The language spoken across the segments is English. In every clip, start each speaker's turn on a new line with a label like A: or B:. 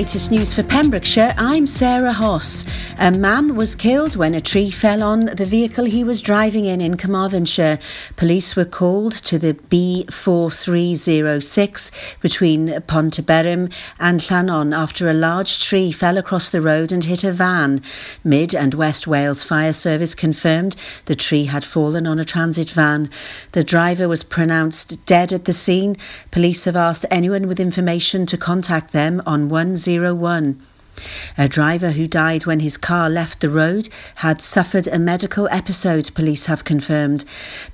A: latest news for Pembrokeshire, I'm Sarah Hoss. A man was killed when a tree fell on the vehicle he was driving in in Carmarthenshire. Police were called to the B4306 between Pontyberem and Llanon after a large tree fell across the road and hit a van. Mid and West Wales Fire Service confirmed the tree had fallen on a transit van. The driver was pronounced dead at the scene. Police have asked anyone with information to contact them on 101. A driver who died when his car left the road had suffered a medical episode, police have confirmed.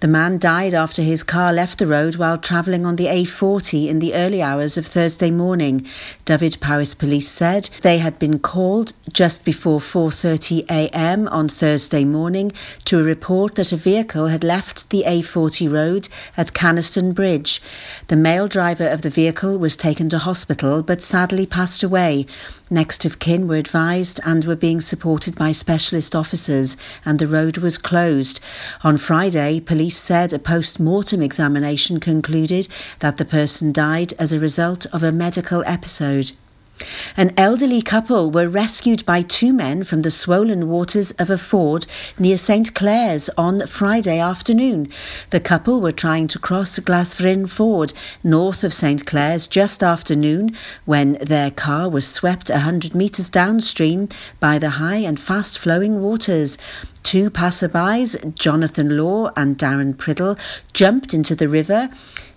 A: The man died after his car left the road while travelling on the A40 in the early hours of Thursday morning. Dyfed-Powys police said they had been called just before 4:30 a.m. on Thursday morning to a report that a vehicle had left the A40 road at Canaston Bridge. The male driver of the vehicle was taken to hospital but sadly passed away. Next of kin were advised and were being supported by specialist officers, and the road was closed. On Friday, police said a post mortem examination concluded that the person died as a result of a medical episode. An elderly couple were rescued by two men from the swollen waters of a ford near St Clears on Friday afternoon. The couple were trying to cross Glasfryn Ford north of St Clears just after noon when their car was swept a hundred metres downstream by the high and fast flowing waters. Two passerbys, Jonathan Law and Darren Priddle, jumped into the river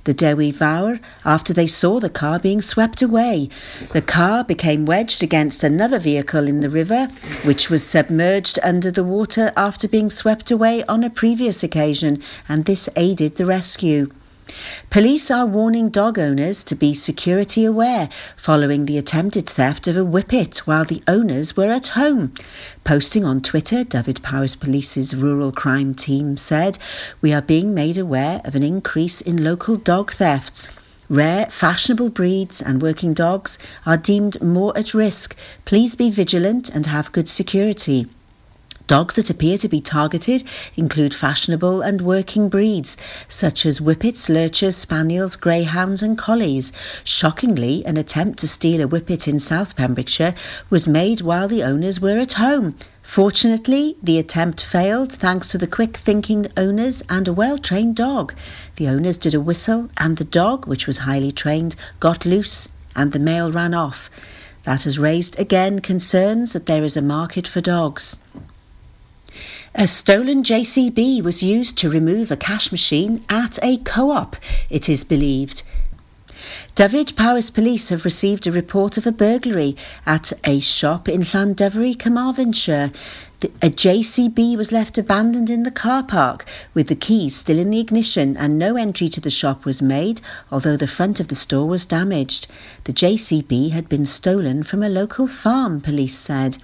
A: the Dewi Fawr after they saw the car being swept away. The car became wedged against another vehicle in the river, which was submerged under the water after being swept away on a previous occasion, and this aided the rescue. Police are warning dog owners to be security aware following the attempted theft of a whippet while the owners were at home. Posting on Twitter, Dyfed-Powys Police's rural crime team said, We are being made aware of an increase in local dog thefts. Rare, fashionable breeds and working dogs are deemed more at risk. Please be vigilant and have good security. Dogs that appear to be targeted include fashionable and working breeds, such as whippets, lurchers, spaniels, greyhounds, and collies. Shockingly, an attempt to steal a whippet in South Pembrokeshire was made while the owners were at home. Fortunately, the attempt failed thanks to the quick thinking owners and a well trained dog. The owners did a whistle, and the dog, which was highly trained, got loose and the male ran off. That has raised again concerns that there is a market for dogs. A stolen JCB was used to remove a cash machine at a co op, it is believed. Dyfed-Powys Police have received a report of a burglary at a shop in Llandovery, Carmarthenshire. The, a JCB was left abandoned in the car park with the keys still in the ignition and no entry to the shop was made, although the front of the store was damaged. The JCB had been stolen from a local farm, police said.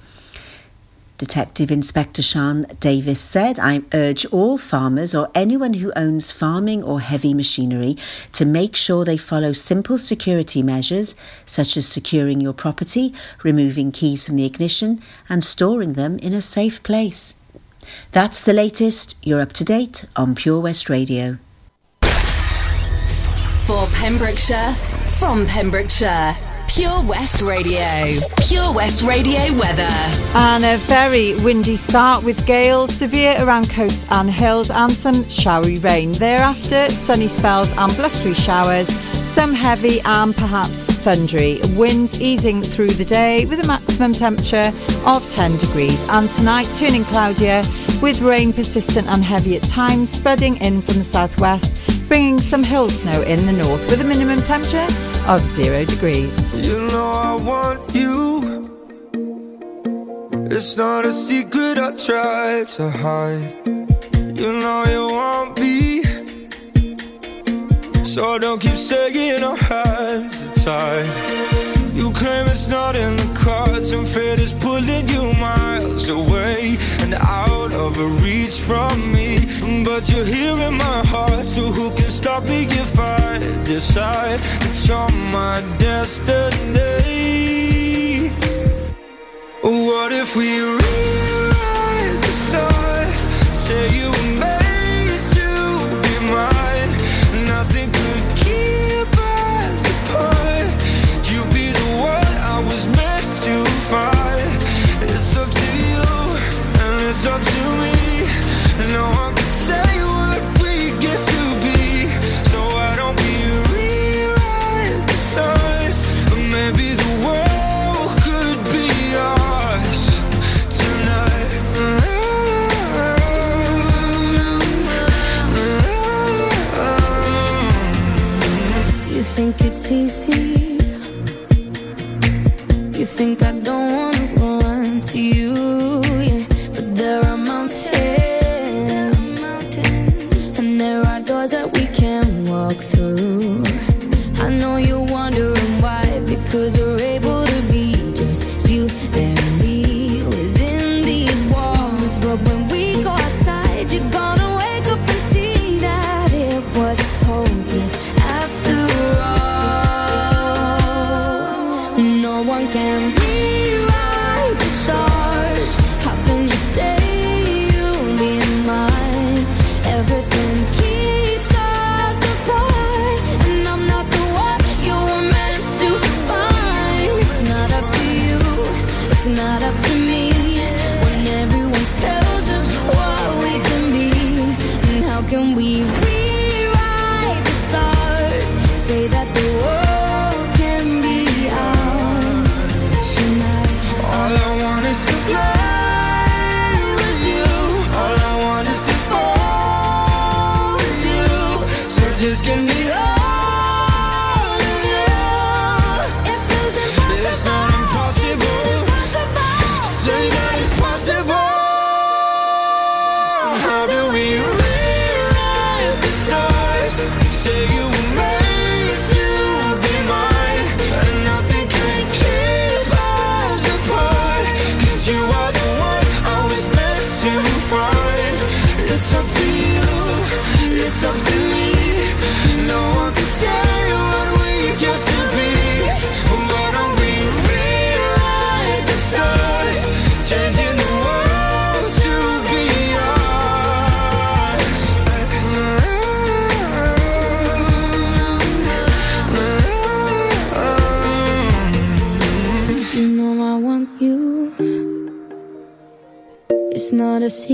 A: Detective Inspector Sean Davis said, I urge all farmers or anyone who owns farming or heavy machinery to make sure they follow simple security measures such as securing your property, removing keys from the ignition, and storing them in a safe place. That's the latest. You're up to date on Pure West Radio.
B: For Pembrokeshire, from Pembrokeshire. Pure West Radio. Pure West Radio weather.
C: And a very windy start with gales, severe around coasts and hills, and some showery rain. Thereafter, sunny spells and blustery showers, some heavy and perhaps thundery. Winds easing through the day with a maximum temperature of 10 degrees. And tonight, turning cloudier with rain persistent and heavy at times, spreading in from the southwest, bringing some hill snow in the north with a minimum temperature of zero degrees.
D: You know I want you. It's not a secret I try to hide. You know you want me. So don't keep saying our hands are tied. Claim it's not in the cards, and fate is pulling you miles away and out of reach from me. But you're here in my heart, so who can stop me if I decide it's you're my destiny? What if we rewrite it's
E: easy? You think I don't wanna run to you? Yeah. But there are mountains, and there are doors that we can walk through.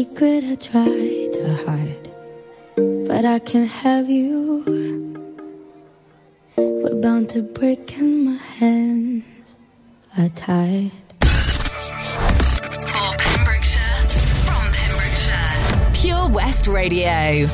E: Secret I try to hide, but I can't have you. We're bound to break and my hands are tied.
B: For Pembrokeshire, from Pembrokeshire. Pure West Radio.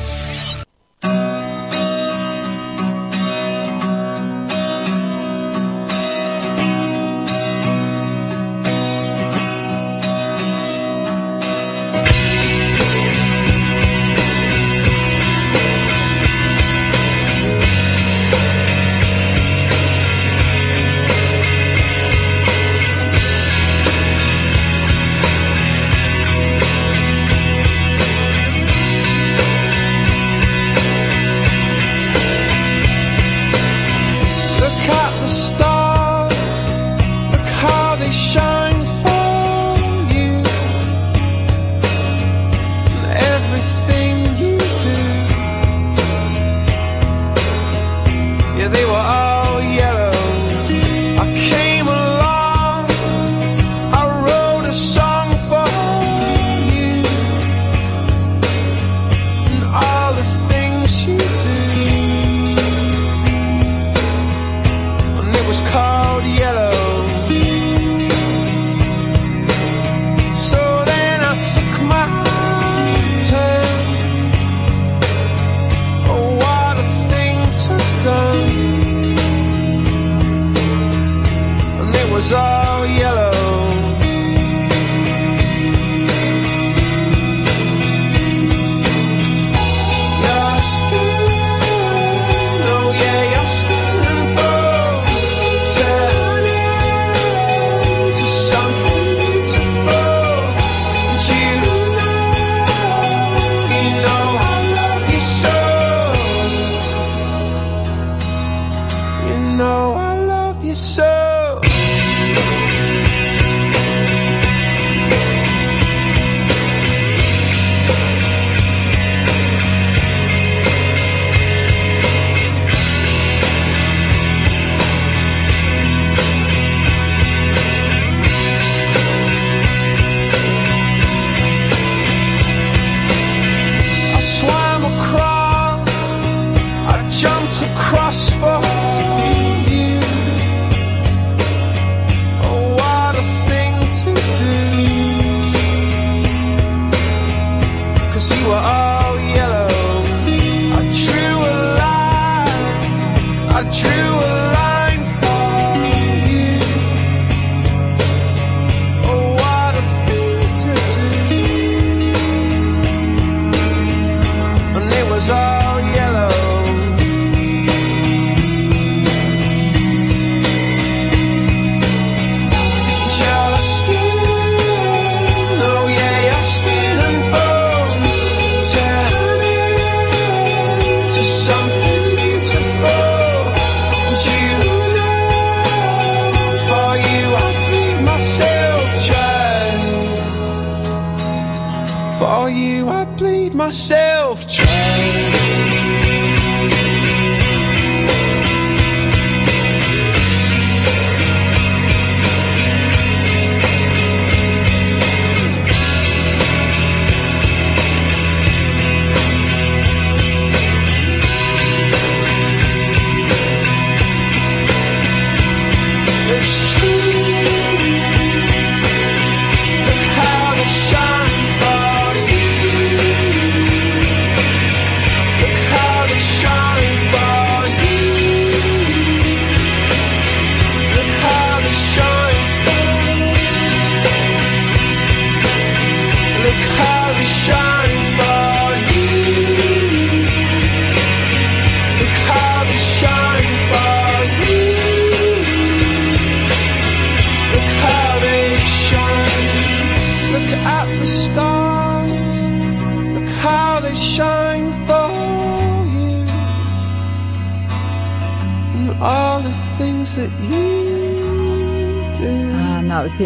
F: Know I love you so.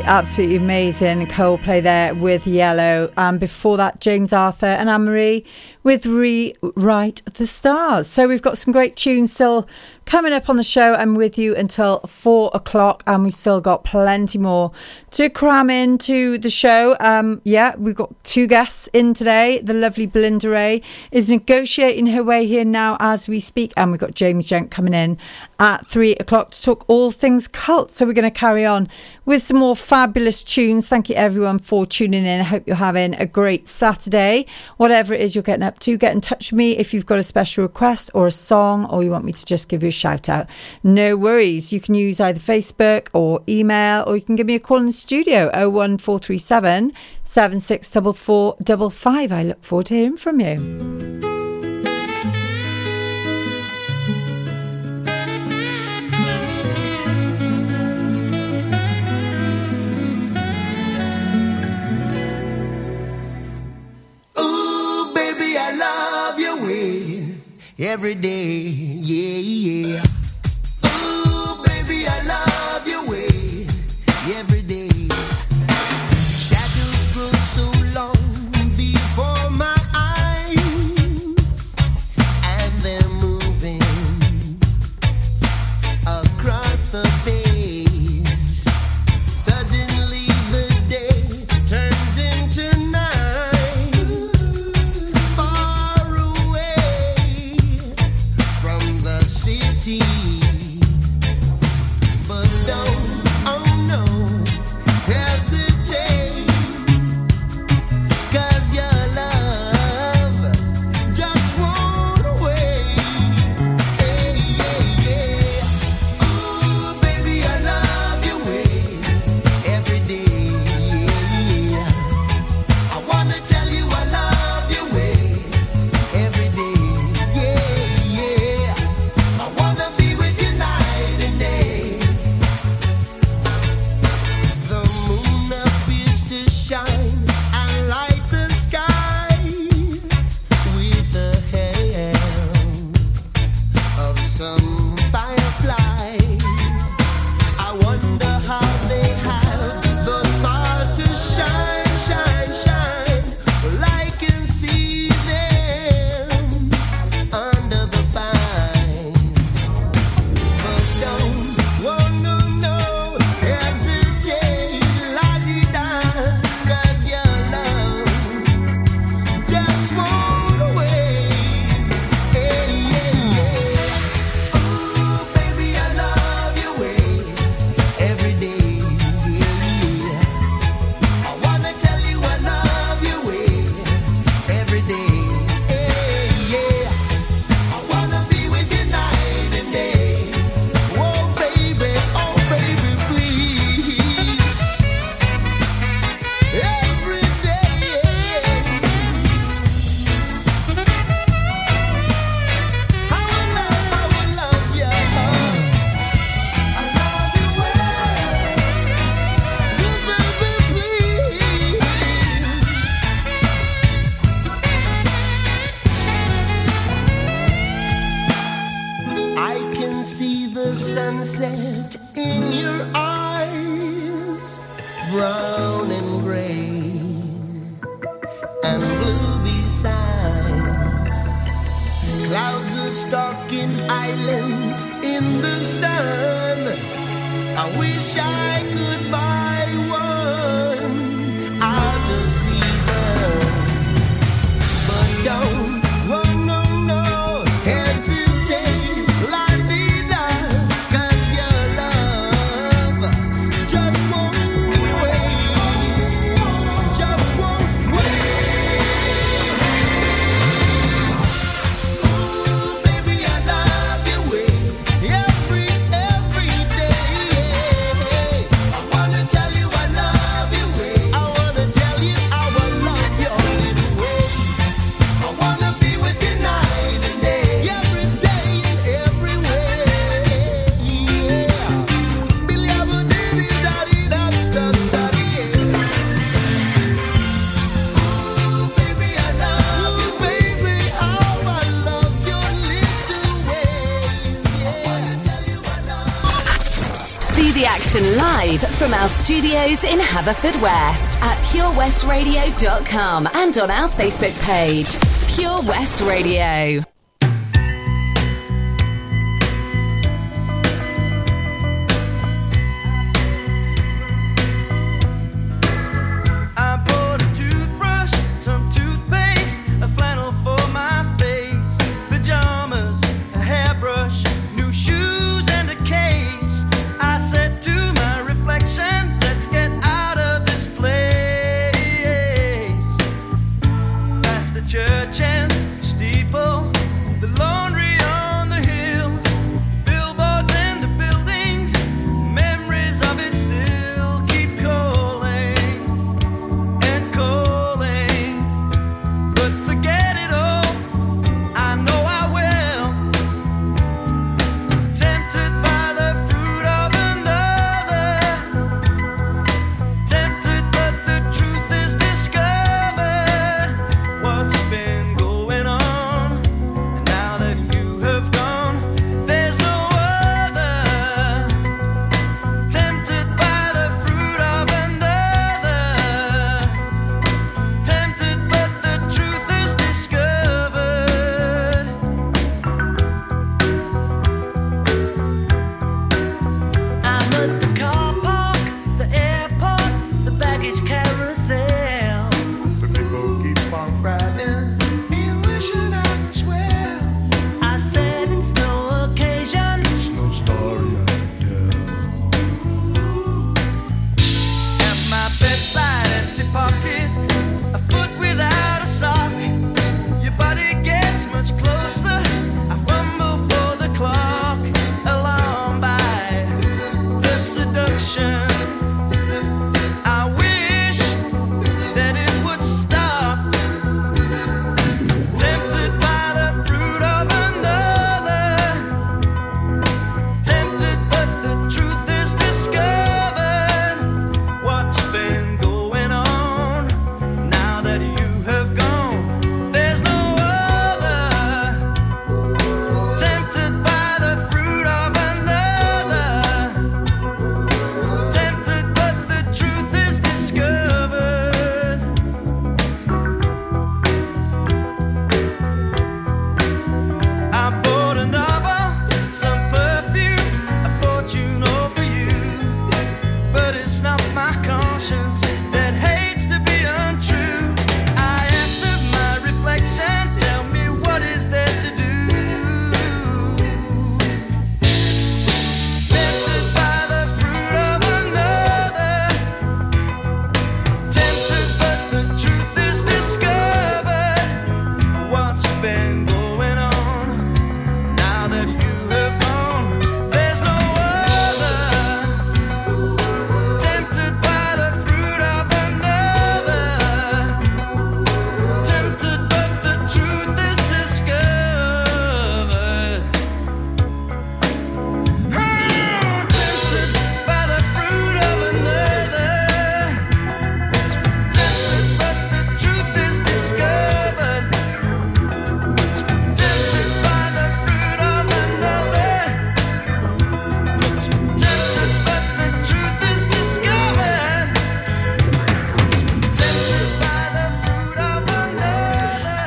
C: Absolutely amazing Coldplay there with Yellow. And before that, James Arthur and Anne Marie with Rewrite the Stars. So we've got some great tunes still coming up on the show. I'm with you until four o'clock, and we've still got plenty more to cram into the show. Um, yeah, we've got two guests in today. The lovely Belinda Ray is negotiating her way here now as we speak, and we've got James Junk coming in at three o'clock to talk all things cult. So we're going to carry on with some more fabulous tunes. Thank you everyone for tuning in. I hope you're having a great Saturday. Whatever it is you're getting up to, get in touch with me if you've got a special request or a song or you want me to just give you a shout out. No worries. You can use either Facebook or email or you can give me a call in the studio 01437 764455. I look forward to hearing from you.
G: Every day. Yeah, yeah. the
H: action live from our studios in Haverfordwest at purewestradio.com and on our Facebook page, Pure West Radio.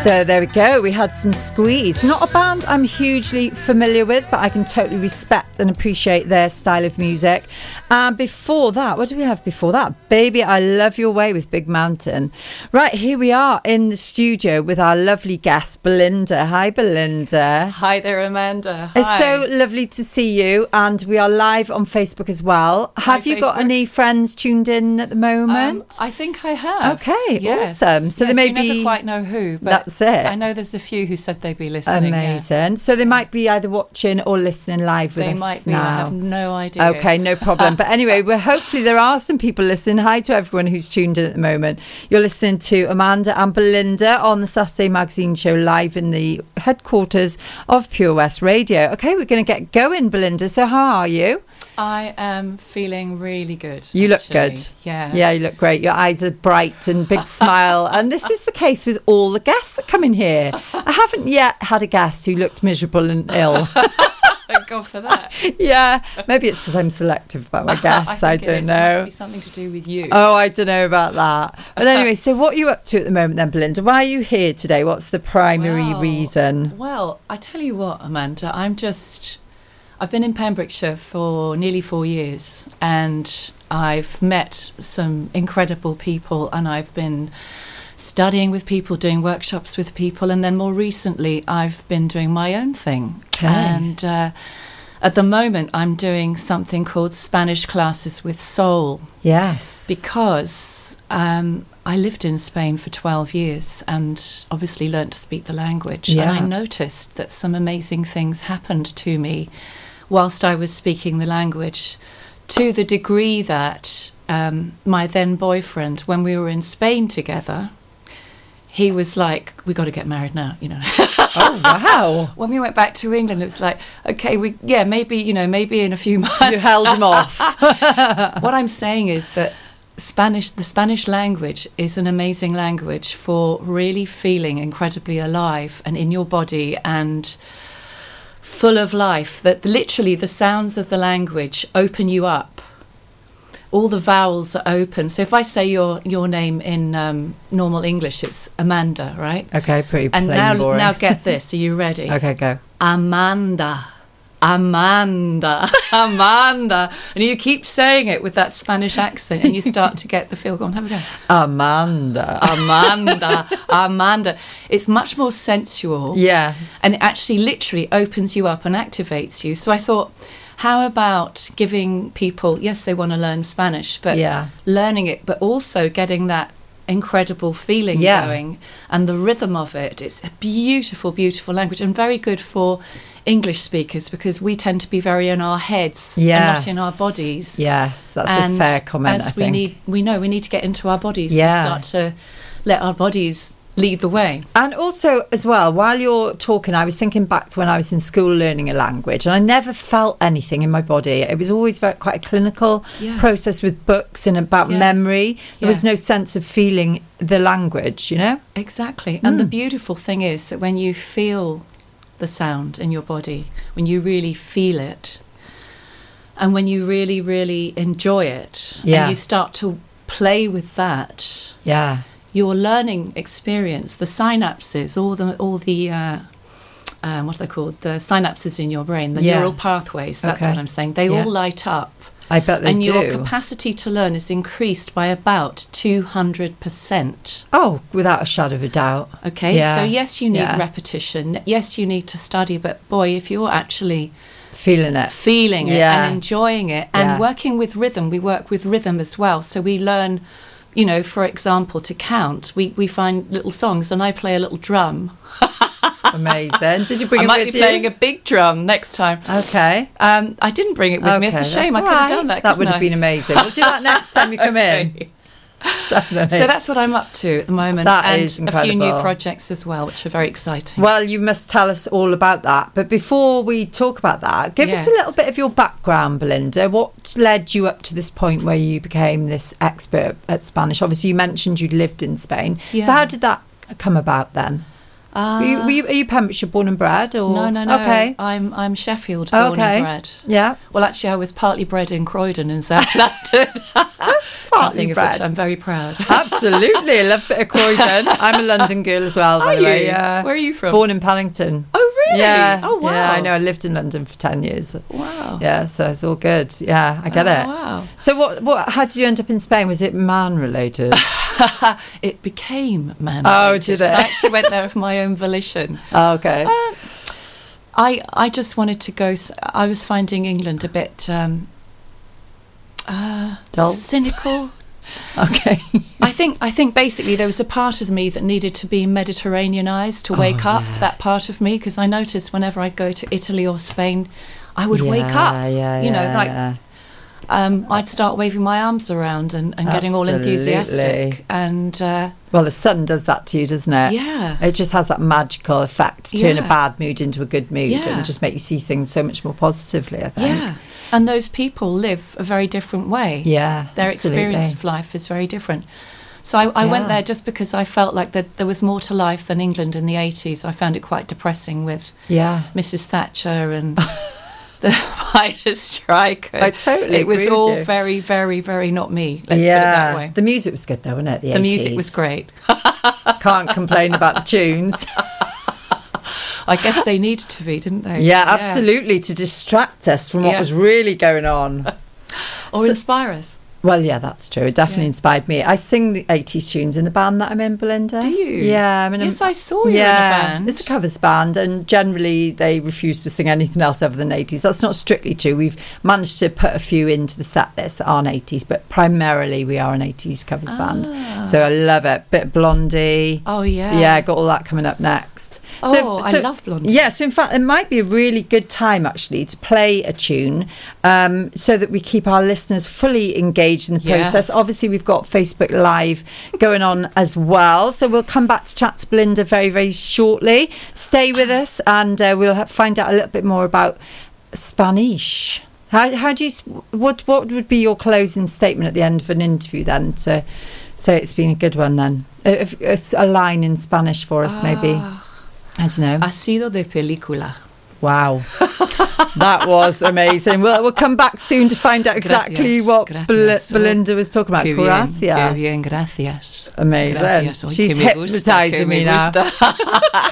C: So there we go. We had some squeeze. Not a band I'm hugely familiar with, but I can totally respect and appreciate their style of music. And before that, what do we have before that? Baby, I Love Your Way with Big Mountain. Right, here we are in the studio with our lovely guest, Belinda. Hi, Belinda.
I: Hi there, Amanda.
C: It's so lovely to see you, and we are live on Facebook as well. Have you got any friends tuned in at the
I: Um,
C: moment?
I: I think I have.
C: Okay,
I: Yes.
C: awesome. So
I: yes,
C: there may
I: you never quite know who, but
C: That's it.
I: I know there's a few who said they'd be listening. yeah.
C: Amazing. So they might be either watching or listening live with
I: They
C: us
I: might be.
C: now.
I: I have no idea.
C: Okay, no problem. But anyway, well, hopefully there are some people listening. Hi to everyone who's tuned in at the moment. You're listening to Amanda and Belinda on the Saturday Magazine show live in the headquarters of Pure West Radio. Okay, we're going to get going, Belinda. So how are you?
I: I am feeling really good.
C: You look
I: actually.
C: good.
I: Yeah.
C: Yeah, you look great. Your eyes are bright and big smile. And this is the case with all the guests that come in here. I haven't yet had a guest who looked miserable and ill.
I: Thank God for that.
C: yeah, maybe it's because I'm selective about my guests. I,
I: it
C: don't
I: is.
C: Know.
I: something to do with you.
C: Oh, I don't know about that. But anyway, so what are you up to at the moment then, Belinda? Why are you here today? What's the primary
I: Well,
C: reason?
I: Well, I tell you what, Amanda, I'm just. I've been in Pembrokeshire for nearly four years and I've met some incredible people and I've been studying with people, doing workshops with people, and then more recently I've been doing my own thing.
C: Okay.
I: And uh, at the moment I'm doing something called Spanish Classes with Soul
C: Yes.
I: because um, I lived in Spain for 12 years and obviously learnt to speak the language.
C: Yeah.
I: And I noticed that some amazing things happened to me whilst I was speaking the language to the degree that um, my then boyfriend, when we were in Spain together, he was like, "We got to get married now," you know.
C: oh, wow.
I: when we went back to England, it was like, "Okay, we yeah, maybe you know, maybe in a few months."
C: You held him off.
I: what I'm saying is that Spanish, the Spanish language is an amazing language for really feeling incredibly alive and in your body and full of life. That literally the sounds of the language open you up. All the vowels are open. So if I say your your name in um, normal English, it's Amanda, right?
C: Okay, pretty
I: And
C: plain
I: now,
C: and boring.
I: now get this. Are you ready?
C: Okay, go.
I: Amanda. Amanda, Amanda, and you keep saying it with that Spanish accent, and you start to get the feel. Go on, have a go.
C: Amanda.
I: Amanda, Amanda. It's much more sensual.
C: Yes.
I: And it actually literally opens you up and activates you. So I thought, how about giving people, yes, they want to learn Spanish, but
C: Yeah.
I: learning it, but also getting that incredible feeling
C: Yeah.
I: going and the rhythm of it. It's a beautiful, beautiful language and very good for English speakers because we tend to be very in our heads and not in our bodies.
C: Yes, that's
I: and
C: a fair comment,
I: As
C: I
I: we
C: think.
I: need, we know we need to get into our bodies
C: Yeah.
I: and start to let our bodies lead the way.
C: And also, as well, while you're talking, I was thinking back to when I was in school learning a language, and I never felt anything in my body. It was always very quite a clinical
I: Yeah.
C: process with books and about
I: Yeah.
C: memory. There was no sense of feeling the language, you know.
I: Exactly. And
C: Hmm.
I: the beautiful thing is that when you feel the sound in your body, when you really feel it, and when you really, really enjoy it,
C: Yeah.
I: and you start to play with that,
C: Yeah,
I: your learning experience, the synapses, all the all the uh, um, what are they called? The synapses in your brain, the
C: Yeah.
I: neural pathways. That's
C: Okay.
I: what I'm saying. They
C: Yeah.
I: all light up.
C: I bet they
I: and
C: do.
I: And your capacity to learn is increased by about 200%.
C: oh, without a shadow of a doubt.
I: Okay,
C: Yeah.
I: so yes, you need
C: Yeah.
I: repetition. Yes, you need to study, but boy, if you're actually
C: Feeling it.
I: feeling it
C: Yeah.
I: and enjoying it and working with rhythm, we work with rhythm as well. So we learn, you know, for example, to count. We we find little songs, and I play a little drum.
C: Amazing. Did you bring
I: I
C: it
I: might be
C: you?
I: playing a big drum next time.
C: Okay.
I: Um, I didn't bring it with me. It's a shame. I could have
C: right.
I: done that.
C: That would have been amazing. We'll do that next time you come in. Definitely.
I: So that's what I'm up to at the moment,
C: That
I: and
C: is
I: a few new projects as well, which are very exciting.
C: Well, you must tell us all about that. But before we talk about that, give us a little bit of your background, Belinda. What led you up to this point where you became this expert at Spanish? Obviously, you mentioned you'd lived in Spain. So, how did that come about then? Were you, were you, are you Pembrokeshire born and bred? Or?
I: No, no, no.
C: Okay.
I: I'm I'm Sheffield born
C: okay.
I: and bred.
C: Yeah.
I: Well, actually, I was partly bred in Croydon in South London. Of
C: bred.
I: which I'm very proud.
C: Absolutely. I love a bit of Croydon. I'm a London girl as well, by
I: Are
C: the way.
I: you?
C: Yeah.
I: Where are you from?
C: Born in Paddington.
I: Oh, really?
C: Yeah.
I: Oh, wow.
C: Yeah, I know. I lived in London for 10 years.
I: Wow.
C: Yeah, so it's all good. Yeah, I get
I: Oh,
C: it.
I: wow.
C: So what what how did you end up in Spain? Was it man related?
I: it became man.
C: Oh, did it?
I: I actually went there of my own volition.
C: oh, okay.
I: I I just wanted to go. I was finding England a bit um, uh,
C: Dull?
I: cynical.
C: okay.
I: I think I think basically there was a part of me that needed to be Mediterraneanized to wake up. That part of me because I noticed whenever I'd go to Italy or Spain, I would wake up.
C: Yeah, yeah,
I: you know,
C: yeah,
I: like
C: yeah.
I: Um, I'd start waving my arms around and, and getting all enthusiastic. And uh,
C: Well, the sun does that to you, doesn't it?
I: Yeah.
C: It just has that magical effect to turn a bad mood into a good mood
I: Yeah.
C: and just make you see things so much more positively, I think.
I: yeah, and those people live a very different way.
C: Yeah,
I: their
C: absolutely.
I: experience of life is very different. So I, I went there just because I felt like that there was more to life than England in the 80s. I found it quite depressing with
C: Yeah.
I: Mrs. Thatcher and the miners' strike.
C: I totally
I: It was all very, very, very not me. Let's
C: yeah.
I: put it that way.
C: The music was good though, wasn't it? The,
I: The music was great.
C: Can't complain about the tunes.
I: I guess they needed to be, didn't they?
C: Yeah, absolutely. To distract us from what
I: Yeah.
C: was really going on.
I: Or inspire us.
C: Well, yeah, that's true. It definitely
I: Yeah.
C: inspired me. I sing the 80s tunes in the band that I'm in, Belinda.
I: Do you?
C: Yeah. I mean,
I: Yes, I saw you in a
C: yeah,
I: band.
C: It's a covers band, and generally they refuse to sing anything else other than 80s. That's not strictly true. We've managed to put a few into the set list that aren't 80s, but primarily we are an 80s covers band. So I love it. Bit of Blondie.
I: Ah. Oh, yeah.
C: Yeah, got all that coming up next.
I: Oh, I love Blondie.
C: Yeah, so in fact, it might be a really good time actually to play a tune um, so that we keep our listeners fully engaged in the
I: Yeah.
C: process. Obviously, we've got Facebook Live going on as well. So we'll come back to chat to Belinda very, very shortly. Stay with us and uh, we'll ha- find out a little bit more about Spanish. How, how do you, what, what would be your closing statement at the end of an interview then to say it's been a good one then? A, a- a line in Spanish for us, maybe.
I: Ah.
C: I don't know.
I: Ha sido de película.
C: Wow. that was amazing. Well, we'll come back soon to find out exactly
I: Gracias,
C: what
I: gracias.
C: Bel- Belinda was talking about.
I: Qué bien,
C: Gracias.
I: qué bien, gracias.
C: Amazing.
I: Gracias. Ay,
C: She's
I: me
C: hypnotising me,
I: me
C: now.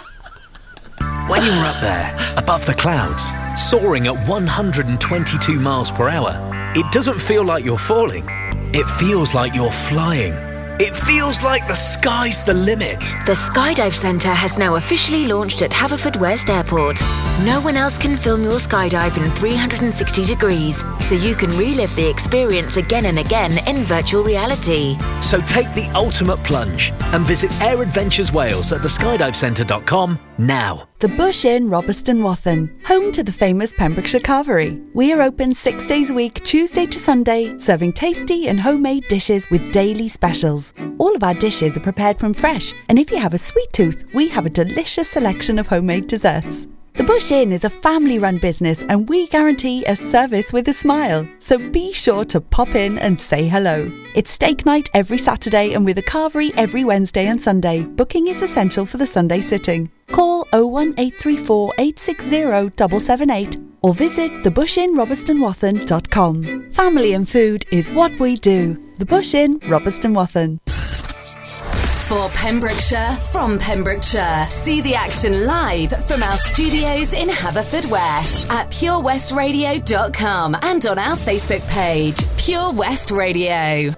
J: When you're up there, above the clouds, soaring at 122 miles per hour, it doesn't feel like you're falling. It feels like you're flying. It feels like the sky's the limit.
K: The Skydive Centre has now officially launched at Haverfordwest Airport. No one else can film your skydive in 360 degrees, so you can relive the experience again and again in virtual reality.
J: So take the ultimate plunge and visit Air Adventures Wales at theskydivecentre.com now.
L: The Bush Inn, Robeston Wathen, home to the famous Pembrokeshire Carvery. We are open six days a week, Tuesday to Sunday, serving tasty and homemade dishes with daily specials. All of our dishes are prepared from fresh, and if you have a sweet tooth, we have a delicious selection of homemade desserts. The Bush Inn is a family run business and we guarantee a service with a smile. So be sure to pop in and say hello. It's steak night every Saturday and with a carvery every Wednesday and Sunday. Booking is essential for the Sunday sitting. Call 01834 860 778 or visit thebushinrobestonwathen.com. Family and food is what we do. The Bush Inn, Robeston Wathen.
B: For Pembrokeshire, from Pembrokeshire. See the action live from our studios in Haverfordwest at purewestradio.com and on our Facebook page, Pure West Radio.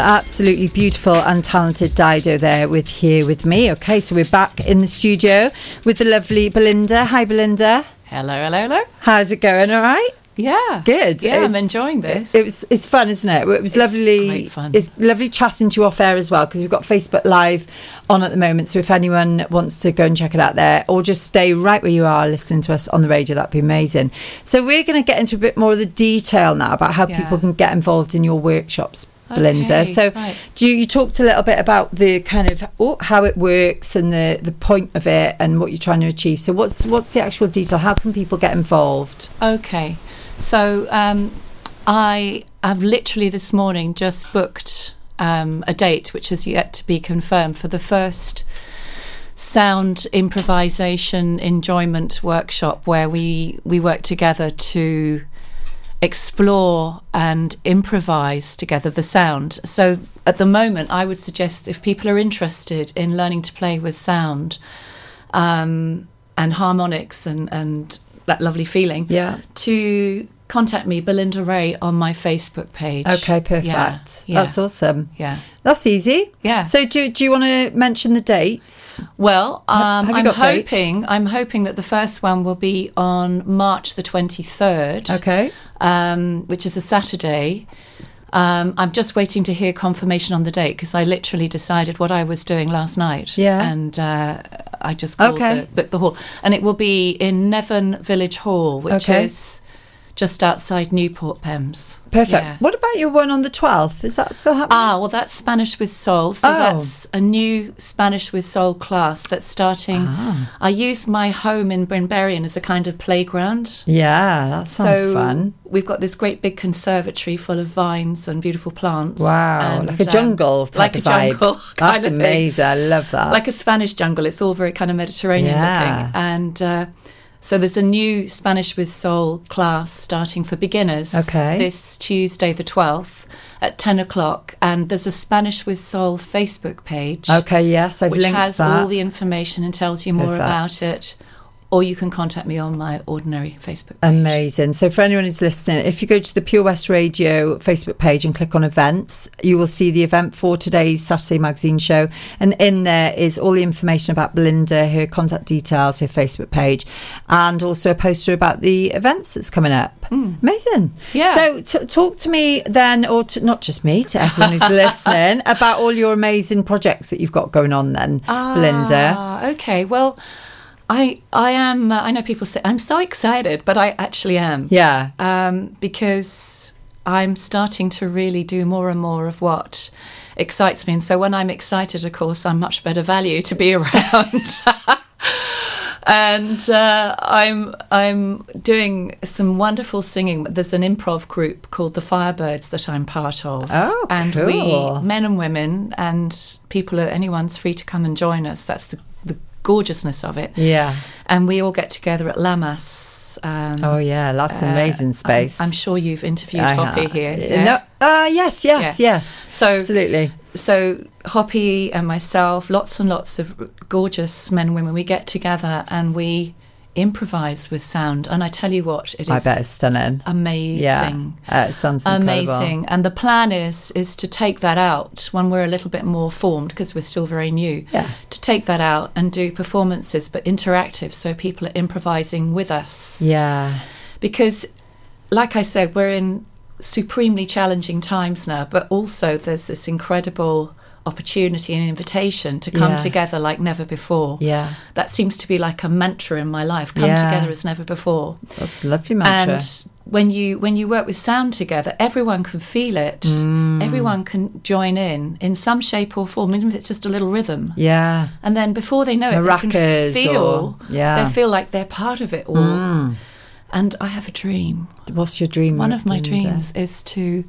C: The absolutely beautiful and talented Dido there with Here With Me. Okay, so we're back in the studio with the lovely Belinda. Hi, Belinda.
I: Hello, hello, hello.
C: How's it going? All right?
I: Yeah.
C: Good.
I: Yeah, I'm enjoying this.
C: It was. It's fun, isn't it? It was
I: It's
C: lovely.
I: fun.
C: It's lovely chatting to you off air as well because we've got Facebook Live on at the moment. So if anyone wants to go and check it out there, or just stay right where you are listening to us on the radio, that'd be amazing. So we're going to get into a bit more of the detail now about how
I: Yeah.
C: people can get involved in your workshops. Belinda.
I: Okay,
C: so,
I: right.
C: do you, you talked a little bit about the kind of oh, how it works and the the point of it and what you're trying to achieve. So, what's what's the actual detail? How can people get involved?
I: Okay. So um, I have literally this morning just booked um, a date, which is yet to be confirmed, for the first sound improvisation enjoyment workshop where we, we work together to explore and improvise together the sound. So at the moment, I would suggest if people are interested in learning to play with sound um, and harmonics and, and that lovely feeling,
C: Yeah.
I: to contact me, Belinda Ray, on my Facebook page.
C: Okay, perfect.
I: Yeah, yeah.
C: That's awesome.
I: Yeah.
C: That's easy.
I: Yeah.
C: So do do you want to mention the dates?
I: Well, um, I'm
C: got dates?
I: hoping I'm hoping that the first one will be on March the 23rd.
C: Okay.
I: um, which is a Saturday. Um, I'm just waiting to hear confirmation on the date because I literally decided what I was doing last night.
C: Yeah.
I: and uh, I just called
C: Okay.
I: the, booked the hall, and it will be in Nevern Village Hall, which
C: Okay.
I: is just outside Newport Pems.
C: Perfect.
I: Yeah.
C: What about your one on the 12th? Is that still happening?
I: Ah, well, that's Spanish with Soul. So
C: Oh.
I: that's a new Spanish with Soul class that's starting.
C: Ah.
I: I use my home in Brynberian as a kind of playground.
C: yeah, that sounds
I: so
C: fun.
I: we've got this great big conservatory full of vines and beautiful plants.
C: Wow,
I: and,
C: like a
I: um,
C: jungle type
I: like
C: of
I: a
C: vibe.
I: jungle.
C: That's
I: kind of thing.
C: amazing. I love that.
I: Like a Spanish jungle. It's all very kind of Mediterranean
C: Yeah.
I: looking. And uh, so there's a new Spanish with Soul class starting for beginners.
C: Okay.
I: This Tuesday, the 12th. At 10 o'clock, and there's a Spanish with Soul Facebook page.
C: okay, yes, I've
I: which has
C: that.
I: all the information and tells you more
C: Perfect.
I: about it. Or you can contact me on my ordinary Facebook page.
C: Amazing. So, for anyone who's listening, if you go to the Pure West Radio Facebook page and click on events, you will see the event for today's Saturday magazine show. And in there is all the information about Belinda, her contact details, her Facebook page, and also a poster about the events that's coming up. Amazing.
I: Hmm. Yeah.
C: So, t- talk to me then, or to, not just me, to everyone who's listening, about all your amazing projects that you've got going on then, Belinda.
I: Ah, okay. Well, I I am. Uh, I know people say I'm so excited, but I actually am.
C: Yeah.
I: Um, because I'm starting to really do more and more of what excites me. And so when I'm excited, of course, I'm much better value to be around. and uh, I'm I'm doing some wonderful singing. There's an improv group called the Firebirds that I'm part of.
C: Oh,
I: and
C: cool.
I: we men and women and people, anyone's free to come and join us. That's the the gorgeousness of it.
C: Yeah.
I: And we all get together at Lammas. Um,
C: Oh yeah, that's
I: uh,
C: amazing
I: I'm-
C: space.
I: I'm, sure you've interviewed
C: I
I: Hoppy
C: have.
I: here.
C: Uh, No, uh, yes, yes,
I: Yeah.
C: yes.
I: So
C: Absolutely.
I: so Hoppy and myself, lots and lots of gorgeous men and women, we get together and we improvise with sound. And I tell you what, it is
C: I bet it's stunning.
I: amazing.
C: Yeah, uh, it sounds incredible.
I: Amazing, and the plan is is to take that out when we're a little bit more formed because we're still very new.
C: Yeah.
I: To take that out and do performances, but interactive, so people are improvising with us
C: Yeah,
I: because like i said we're in supremely challenging times now but also there's this incredible opportunity and invitation to come
C: Yeah.
I: together like never before
C: yeah.
I: that seems to be like a mantra in my life come
C: Yeah.
I: together as never before
C: That's a lovely mantra.
I: and when you when you work with sound together everyone can feel it
C: Mm.
I: everyone can join in in some shape or form even if it's just a little rhythm
C: yeah,
I: and then before they know it, they can feel,
C: or- yeah.
I: they feel like they're part of it all.
C: Mm.
I: And I have a dream.
C: what's your dream?
I: One of my
C: Linda?
I: dreams is to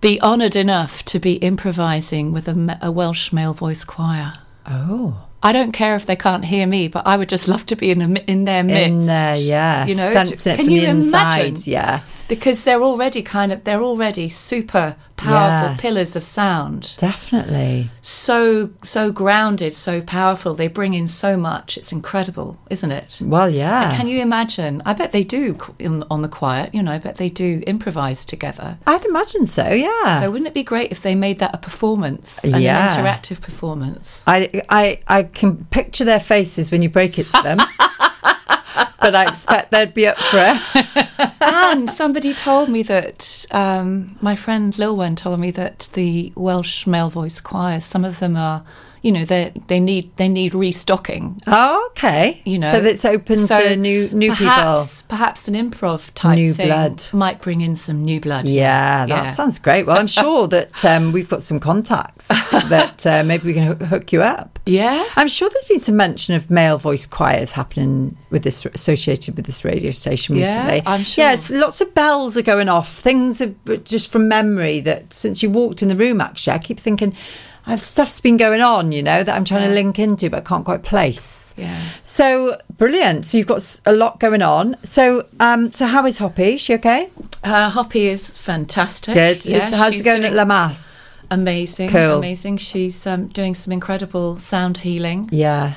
I: be honoured enough to be improvising with a, a Welsh male voice choir.
C: Oh,
I: I don't care if they can't hear me, but I would just love to be in a, in their midst.
C: in there, yeah,
I: you know,
C: sense it
I: can
C: from
I: you
C: the inside.
I: imagine?
C: Yeah,
I: Because they're already kind of they're already super powerful
C: Yeah.
I: pillars of sound.
C: definitely.
I: So so grounded, so powerful. They bring in so much. It's incredible, isn't it?
C: Well, yeah.
I: Can you imagine? I bet they do in, on the quiet. You know, I bet they do improvise together.
C: I'd imagine so. Yeah.
I: So wouldn't it be great if they made that a performance, an
C: Yeah.
I: interactive performance?
C: I, I, I can picture their faces when you break it to them. but I expect they'd be up for it.
I: and somebody told me that um, my friend Lilwen told me that the Welsh male voice choirs, some of them are, you know, they they need they need restocking.
C: Oh, okay.
I: You know,
C: so that's open
I: So
C: to new new
I: perhaps, Perhaps an improv type
C: New
I: thing
C: blood.
I: might bring in some new blood.
C: Yeah, that
I: Yeah.
C: sounds great. Well, I'm sure that um, we've got some contacts that uh, maybe we can hook, you up.
I: Yeah.
C: I'm sure there's been some mention of male voice choirs happening with this associated with this radio station
I: Yeah,
C: recently.
I: I'm sure.
C: Yes, lots of bells are going off. Things are just from memory that since you walked in the room, actually, I keep thinking. I've stuff's been going on, you know, that I'm trying to link into, but can't quite place.
I: Yeah.
C: So brilliant. So you've got a lot going on. So, um, so how is Hoppy? Is she okay?
I: Uh, Hoppy is fantastic.
C: Good.
I: Yeah,
C: It's- how's it going at Lammas?
I: Amazing.
C: Cool.
I: Amazing. She's um, doing some incredible sound healing.
C: Yeah.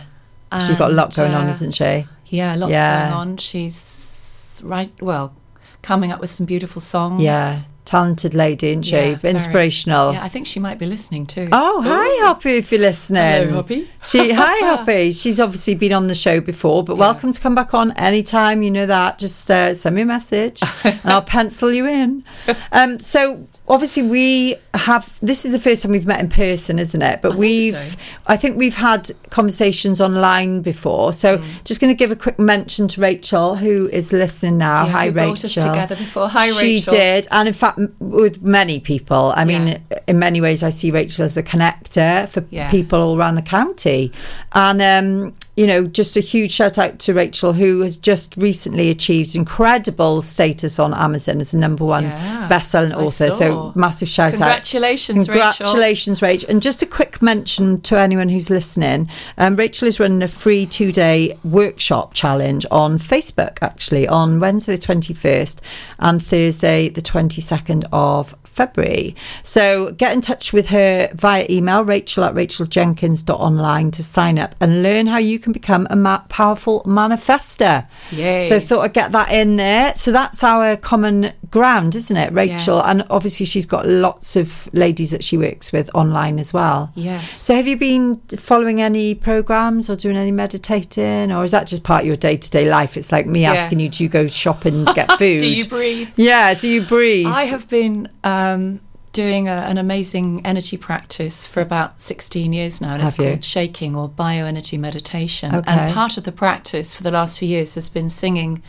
C: She's got a lot
I: And,
C: going on,
I: uh,
C: isn't she?
I: Yeah, a lots
C: Yeah.
I: going on. She's right. Well, coming up with some beautiful songs.
C: Yeah. Talented lady, isn't she?
I: Yeah.
C: Inspirational.
I: Yeah, I think she might be listening too.
C: Oh, hi, Hoppy, if you're listening.
I: Hello, Hoppy.
C: She, hi, Hoppy. She's obviously been on the show before, but welcome to come back on anytime. You know that. Just uh, send me a message and I'll pencil you in. Um, so, obviously, we have this is the first time we've met in person, isn't it? But
I: I think
C: we've,
I: so.
C: I think we've had conversations online before. So,
I: Mm.
C: just going to give a quick mention to Rachel, who is listening now.
I: Yeah,
C: hi, Rachel.
I: brought us together before. Hi, Rachel.
C: She
I: Rachel.
C: did, and in fact, with many people. I mean,
I: Yeah.
C: in many ways, I see Rachel as a connector for
I: Yeah.
C: people all around the county. And, um, you know, just a huge shout out to Rachel, who has just recently achieved incredible status on Amazon as the number one
I: Yeah,
C: best-selling author.
I: saw.
C: So massive shout
I: Congratulations,
C: out!
I: Congratulations, Rachel.
C: Congratulations, Rachel! And just a quick mention to anyone who's listening: um, Rachel is running a free two-day workshop challenge on Facebook, actually, on Wednesday the twenty-first and Thursday the twenty-second of February. So get in touch with her via email, rachel at racheljenkins.online to sign up and learn how you can become a ma- powerful manifester.
I: Yay.
C: So I thought I'd get that in there. So that's our common ground, isn't it, Rachel?
I: Yes.
C: And obviously she's got lots of ladies that she works with online as well.
I: Yes.
C: So have you been following any programs or doing any meditating or is that just part of your day-to-day life? It's like me
I: Yeah.
C: asking you, do you go shopping to get food?
I: Do you breathe?
C: Yeah, do you breathe?
I: I have been um, doing a, an amazing energy practice for about 16 years now, and it's
C: Have you?
I: called shaking or bioenergy meditation.
C: Okay.
I: And part of the practice for the last few years has been singing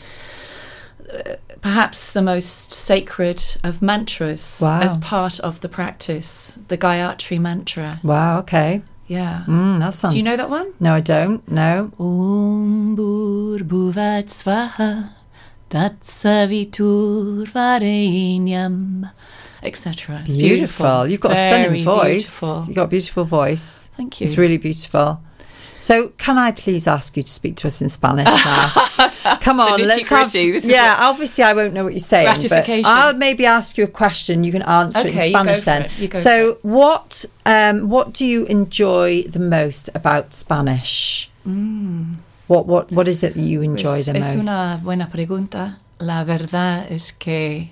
I: uh, perhaps the most sacred of mantras
C: Wow.
I: as part of the practice, the Gayatri mantra.
C: Wow, okay.
I: Yeah.
C: Mm, that sounds.
I: Do you know that one?
C: No, I don't. No.
I: Om Bhurbuvat Svaha Tatsavitur Varenyam etc. It's
C: Beautiful. You've got a stunning voice.
I: beautiful.
C: You've got a beautiful voice.
I: Thank you.
C: It's really beautiful. So, can I please ask you to speak to us in Spanish now? Come on, let's have. Yeah, obviously, I won't know what you're saying, but I'll maybe ask you a question. You can answer it
I: Okay,
C: in
I: you go
C: Spanish then.
I: it. You go
C: so, what um, what do you enjoy the most about Spanish? What what what is it that you enjoy
I: Pues
C: the
I: es
C: most?
I: una buena pregunta. La verdad es que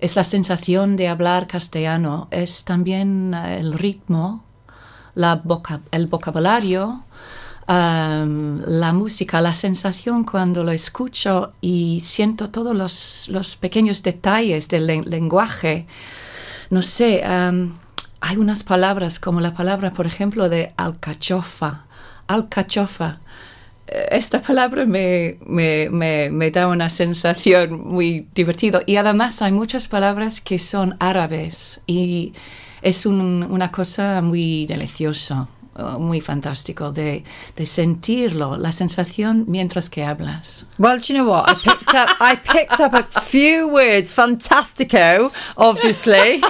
I: es la sensación de hablar castellano, es también el ritmo, la voca- el vocabulario, am, la música, la sensación cuando lo escucho y siento todos los, los pequeños detalles del len- lenguaje. No sé, am, hay unas palabras como la palabra, por ejemplo, de alcachofa. Alcachofa. Eh, Esta palabra me, me, me, me da una sensación muy divertida. Y además hay muchas palabras que son árabes y es un- una cosa muy deliciosa, eh, muy fantástico de, de sentirlo, la sensación mientras que hablas.
C: Well, do you know what? I picked up I picked up a few words. Fantastico, obviously.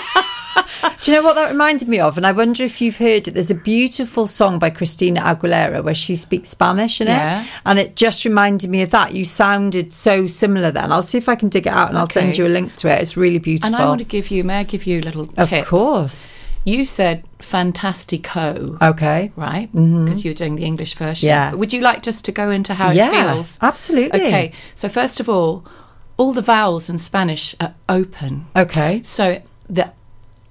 C: do you know what that reminded me of? And I wonder if you've heard it. There's a beautiful song by Christina Aguilera where she speaks Spanish in
I: Yeah.
C: it. And it just reminded me of that. You sounded so similar then. I'll see if I can dig it out and I'll send you a link to it. It's really beautiful.
I: And I want to give you, may I give you a little
C: of course.
I: You said fantastico.
C: Okay.
I: right? Because you're doing the English version.
C: Yeah.
I: But would you like just to go into how
C: Yeah,
I: it feels?
C: absolutely.
I: Okay. So first of all, all the vowels in Spanish are open.
C: Okay.
I: So the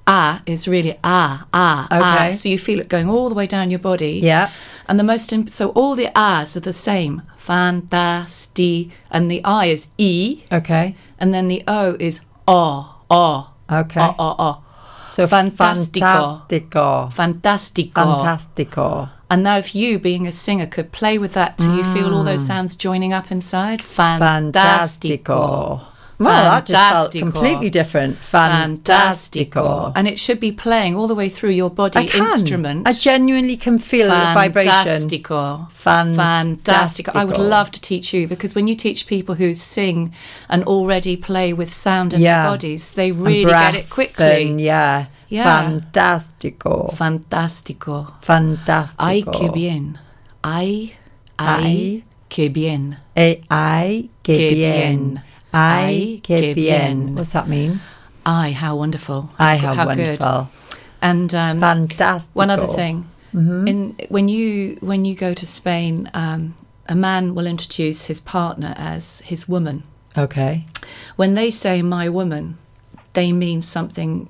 I: ah is really ah ah
C: Okay.
I: ah. So you feel it going all the way down your body.
C: Yeah.
I: And the most imp- so all the ahs are the same. Fantasti and the I is e
C: Okay.
I: and then the o is oh oh
C: Okay.
I: oh oh oh.
C: So
I: Fantastico.
C: Fantastico.
I: Fantastico.
C: Fantastico.
I: And now, if you, being a singer, could play with that till you feel all those mm. sounds joining up inside, fantastico.
C: Fantastico. Well, that just felt completely different.
I: Fantastico.
C: Fantastico.
I: And it should be playing all the way through your body
C: I can.
I: instrument.
C: I genuinely can feel the vibration.
I: Fantastico. Fantastico. I would love to teach you because when you teach people who sing and already play with sound in
C: Yeah.
I: their bodies, they really get it quickly.
C: and yeah.
I: Yeah.
C: Fantastico.
I: Fantastico.
C: Fantastico.
I: Ay, qué bien. Ay, ay,
C: Ay.
I: qué bien.
C: Eh, ay, que
I: Qué
C: bien.
I: bien.
C: Ay,
I: qué
C: bien. What's that mean?
I: Ay, how wonderful.
C: Ay,
I: How
C: how,
I: good.
C: wonderful.
I: And um,
C: Fantastico.
I: one other thing, in when you when you go to Spain, um, a man will introduce his partner as his woman.
C: Okay.
I: When they say "my woman," they mean something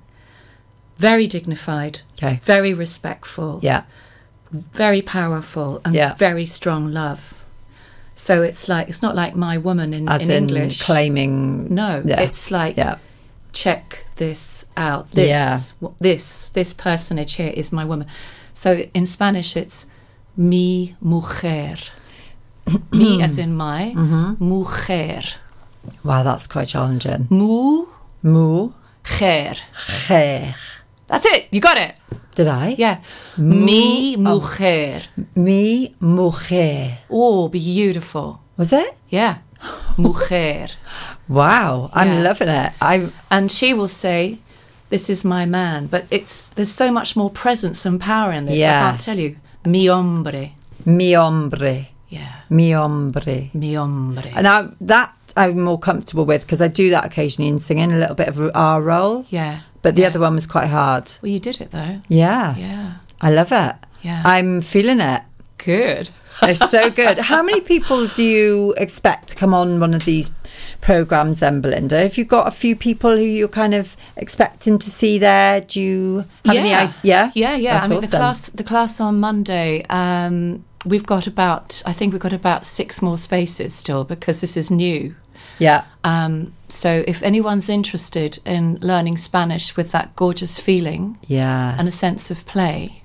I: very dignified,
C: Okay.
I: very respectful,
C: Yeah.
I: very powerful, and
C: Yeah.
I: very strong love. So it's like it's not like "my woman" in, in
C: in,
I: English.
C: claiming.
I: No,
C: Yeah.
I: it's like
C: Yeah.
I: check this out. This,
C: Yeah.
I: this, this personage here is my woman. So in Spanish, it's mi mujer. me as in my,
C: Mm-hmm.
I: mujer.
C: Wow, that's quite challenging.
I: Mujer.
C: Mu. Ge.
I: That's it. You got it.
C: Did I?
I: Yeah. Mi
C: oh.
I: mujer.
C: Mi mujer.
I: Oh, beautiful.
C: Was it?
I: Yeah. Mujer.
C: Wow, I'm
I: Yeah.
C: loving it. I
I: and she will say, "This is my man," but it's there's so much more presence and power in this.
C: Yeah.
I: I can't tell you. Mi hombre.
C: mi hombre.
I: Yeah.
C: Mi hombre.
I: Mi hombre.
C: And I, that I'm more comfortable with because I do that occasionally in singing a little bit of a R roll.
I: yeah.
C: But the
I: Yeah.
C: other one was quite hard.
I: Well, you did it though.
C: Yeah.
I: Yeah.
C: I love it.
I: Yeah.
C: I'm feeling it.
I: Good.
C: It's so good. How many people do you expect to come on one of these programs then, Belinda? Have you got a few people who you're kind of expecting to see there? Do you have any
I: yeah.
C: idea?
I: Yeah, yeah.
C: That's
I: I mean,
C: awesome.
I: the class, the class on Monday. Um, we've got about, I think we've got about six more spaces still because this is new.
C: Yeah.
I: Um, so if anyone's interested in learning Spanish with that gorgeous feeling
C: Yeah.
I: and a sense of play,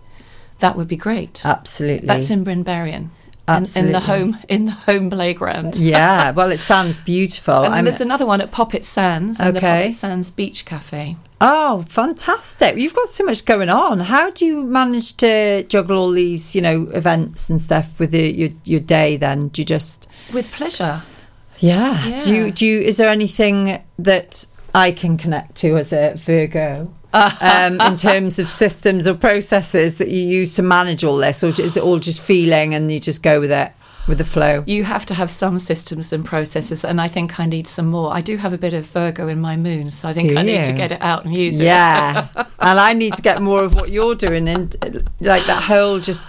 I: that would be great.
C: Absolutely.
I: That's in Brynberian. in, in the home in the home playground.
C: Yeah, well, it sounds beautiful.
I: And
C: I'm-
I: there's another one at Poppit Sands, and the
C: Okay.
I: Poppit Sands Beach Cafe.
C: Oh, fantastic. You've got so much going on. How do you manage to juggle all these, you know, events and stuff with your your day then? Do you just
I: With pleasure.
C: Yeah. Do you do you, is there anything that I can connect to as a Virgo? um, in terms of systems or processes that you use to manage all this, or is it all just feeling and you just go with it, with the flow?
I: You have to have some systems and processes, and I think I need some more. I do have a bit of Virgo in my moon, so I think
C: Do
I: I need to get it out and use it.
C: Yeah, and I need to get more of what you're doing, and like that whole just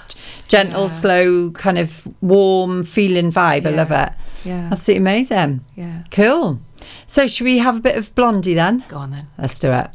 C: gentle,
I: Yeah.
C: slow, kind of warm feeling vibe. I love it.
I: Yeah.
C: absolutely amazing.
I: Yeah.
C: Cool. So, should we have a bit of Blondie then?
I: Go on then.
C: Let's do it.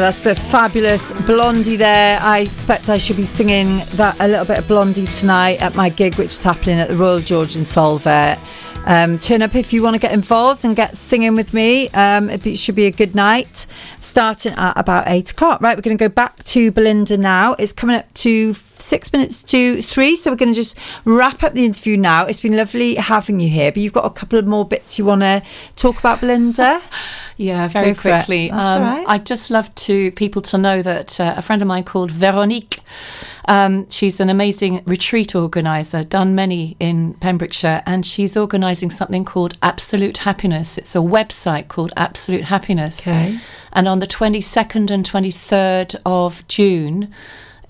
C: That's the fabulous Blondie there. I expect I should be singing that a little bit of Blondie tonight at my gig, which is happening at the Royal George and Solva. Um, turn up if you want to get involved and get singing with me. Um, it be- should be a good night, starting at about eight o'clock. Right, we're going to go back to Belinda now. It's coming up to six minutes to three, so we're going to just wrap up the interview now. It's been lovely having you here, but you've got a couple of more bits you want to talk about, Belinda.
I: Yeah, very
C: Go
I: quickly.
C: That's all right.
I: I'd just love to people to know that uh, a friend of mine called Veronique, um, she's an amazing retreat organizer, done many in Pembrokeshire, and she's organising something called Absolute Happiness. It's a website called Absolute Happiness.
C: Okay.
I: And on the 22nd and 23rd of June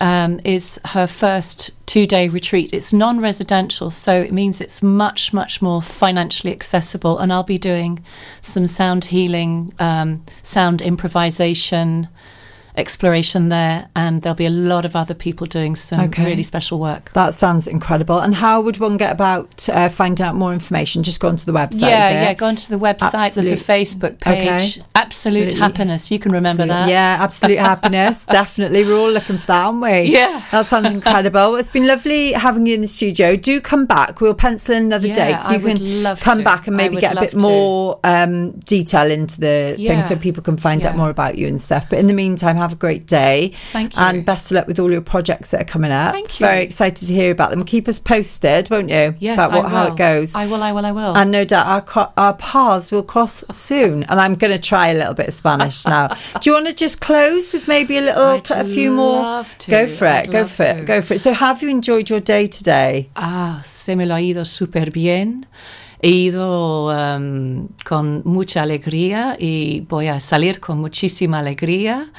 I: um, is her first two day retreat. It's non residential, so it means it's much, much more financially accessible. And I'll be doing some sound healing, um, sound improvisation. Exploration there, and there'll be a lot of other people doing some
C: Okay.
I: really special work.
C: That sounds incredible. And how would one get about uh, finding out more information? Just go onto the website.
I: yeah, yeah. Go onto the website. There's a Facebook page.
C: Okay.
I: Absolute
C: Absolutely.
I: Happiness. You can remember
C: Absolute-
I: that.
C: Yeah, absolute happiness. Definitely. We're all looking for that, aren't we?
I: Yeah.
C: That sounds incredible. It's been lovely having you in the studio. Do come back. We'll pencil in another
I: Yeah,
C: date so
I: I
C: you
I: would
C: can
I: love
C: come
I: to.
C: back and maybe get a bit
I: to.
C: more um, detail into the
I: Yeah.
C: thing so people can find out more about you and stuff. But in the meantime, have a great day.
I: Thank you.
C: And best of luck with all your projects that are coming up.
I: Thank you.
C: Very excited to hear about them. Keep us posted, won't you?
I: Yes,
C: about what,
I: I
C: how it goes.
I: I will. I will. I will.
C: And no doubt our, cro- our paths will cross soon. And I'm going to try a little bit of Spanish now. Do you want to just close with maybe a little,
I: I'd
C: a few more?
I: to.
C: Go for it.
I: I'd
C: go for it. Go for it. So, have you enjoyed your day today?
I: Ah, se me lo ha ido súper bien. He ido um, con mucha alegría y voy a salir con muchísima alegría.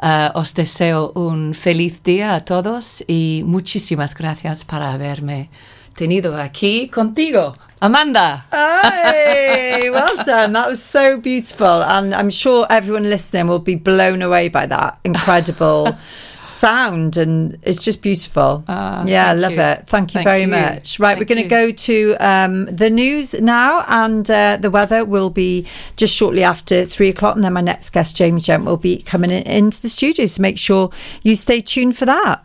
I: Ah, os deseo un feliz día a todos y muchísimas gracias por haberme tenido aquí contigo. Amanda.
C: Hey, well done. That was so beautiful. And I'm sure everyone listening will be blown away by that incredible sound. And it's just beautiful.
I: Ah,
C: yeah, I love
I: you.
C: it. Thank you
I: Thank
C: very
I: you.
C: much. Right, we're going to go to um, the news now. And uh, the weather will be just shortly after three o'clock. And then my next guest, James Gent, will be coming in, into the studio. So make sure you stay tuned for that.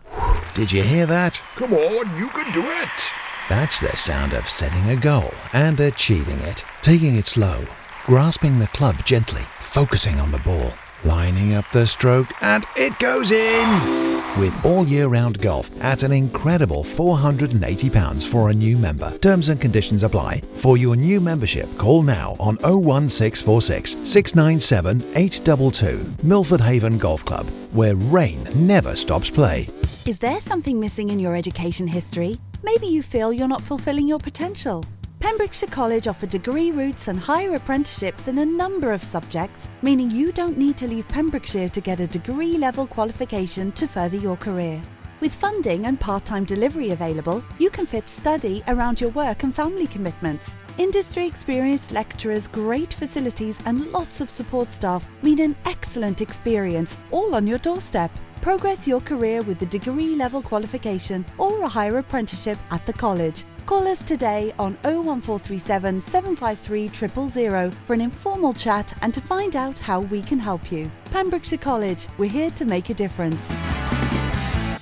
M: Did you hear that?
D: Come on, you can do it.
M: That's the sound of setting a goal and achieving it. Taking it slow, grasping the club gently, focusing on the ball, lining up the stroke, and it goes in! With all year round golf at an incredible £480 for a new member. Terms and conditions apply. For your new membership, call now on 01646 697 822. Milford Haven Golf Club, where rain never stops play.
L: Is there something missing in your education history? Maybe you feel you're not fulfilling your potential. Pembrokeshire College offer degree routes and higher apprenticeships in a number of subjects, meaning you don't need to leave Pembrokeshire to get a degree level qualification to further your career. With funding and part time delivery available, you can fit study around your work and family commitments. Industry experienced lecturers, great facilities, and lots of support staff mean an excellent experience, all on your doorstep. Progress your career with a degree level qualification or a higher apprenticeship at the college. Call us today on 01437 753 000 for an informal chat and to find out how we can help you. Pembrokeshire College, we're here to make a difference.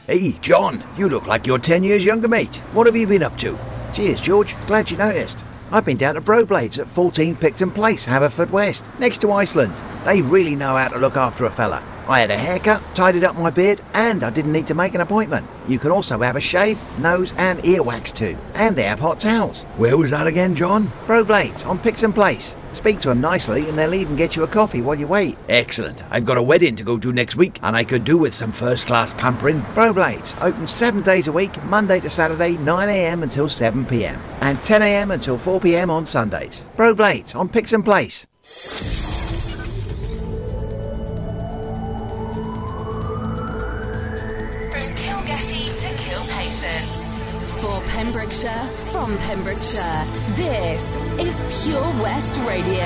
N: Hey, John, you look like you're 10 years younger, mate. What have you been up to? Cheers, George. Glad you noticed. I've been down to Broblades at 14 Picton Place, Haverfordwest, next to Iceland. They really know how to look after a fella. I had a haircut, tidied up my beard, and I didn't need to make an appointment. You can also have a shave, nose, and ear wax too. And they have hot towels.
M: Where was that again, John?
N: Broblades on Picton Place. Speak to them nicely and they'll even get you a coffee while you wait. Excellent. I've got a wedding to go to next week and I could do with some first class pampering. Broblades, open seven days a week, Monday to Saturday, 9am until 7pm. And 10am until 4pm on Sundays. Broblades on Picton Place.
B: Pembrokeshire, from Pembrokeshire, this is Pure West Radio.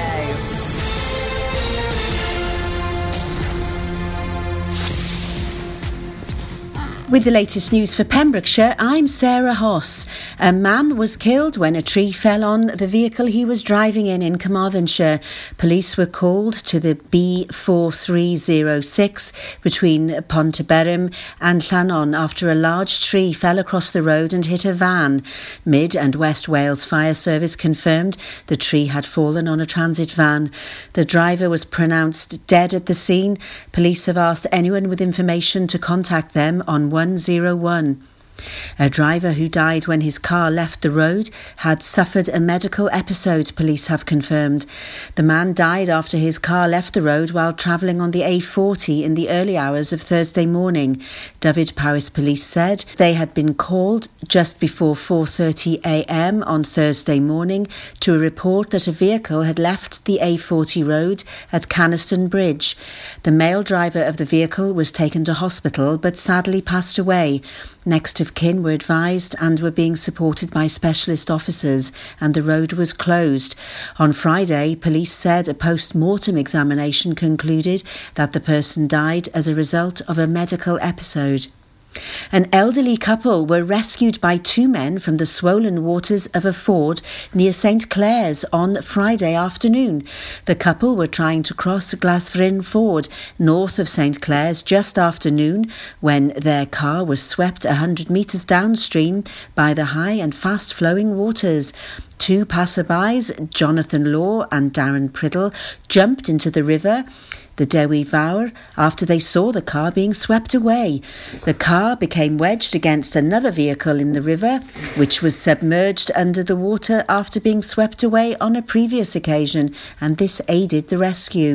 A: With the latest news for Pembrokeshire, I'm Sarah Hoss. A man was killed when a tree fell on the vehicle he was driving in in Carmarthenshire. Police were called to the B4306 between Pontyberem and Llanon after a large tree fell across the road and hit a van. Mid and West Wales Fire Service confirmed the tree had fallen on a transit van. The driver was pronounced dead at the scene. Police have asked anyone with information to contact them on 101. A driver who died when his car left the road had suffered a medical episode, police have confirmed. The man died after his car left the road while travelling on the A40 in the early hours of Thursday morning. Dyfed-Powys police said they had been called just before 4:30 a.m. on Thursday morning to a report that a vehicle had left the A40 road at Canaston Bridge. The male driver of the vehicle was taken to hospital but sadly passed away. Next of kin were advised and were being supported by specialist officers, and the road was closed. On Friday, police said a post mortem examination concluded that the person died as a result of a medical episode. An elderly couple were rescued by two men from the swollen waters of a ford near St Clears on Friday afternoon. The couple were trying to cross Glasfryn Ford north of St Clears just after noon when their car was swept a hundred metres downstream by the high and fast flowing waters. Two passerbys, Jonathan Law and Darren Priddle, jumped into the river the Dewi Fawr after they saw the car being swept away. The car became wedged against another vehicle in the river, which was submerged under the water after being swept away on a previous occasion, and this aided the rescue.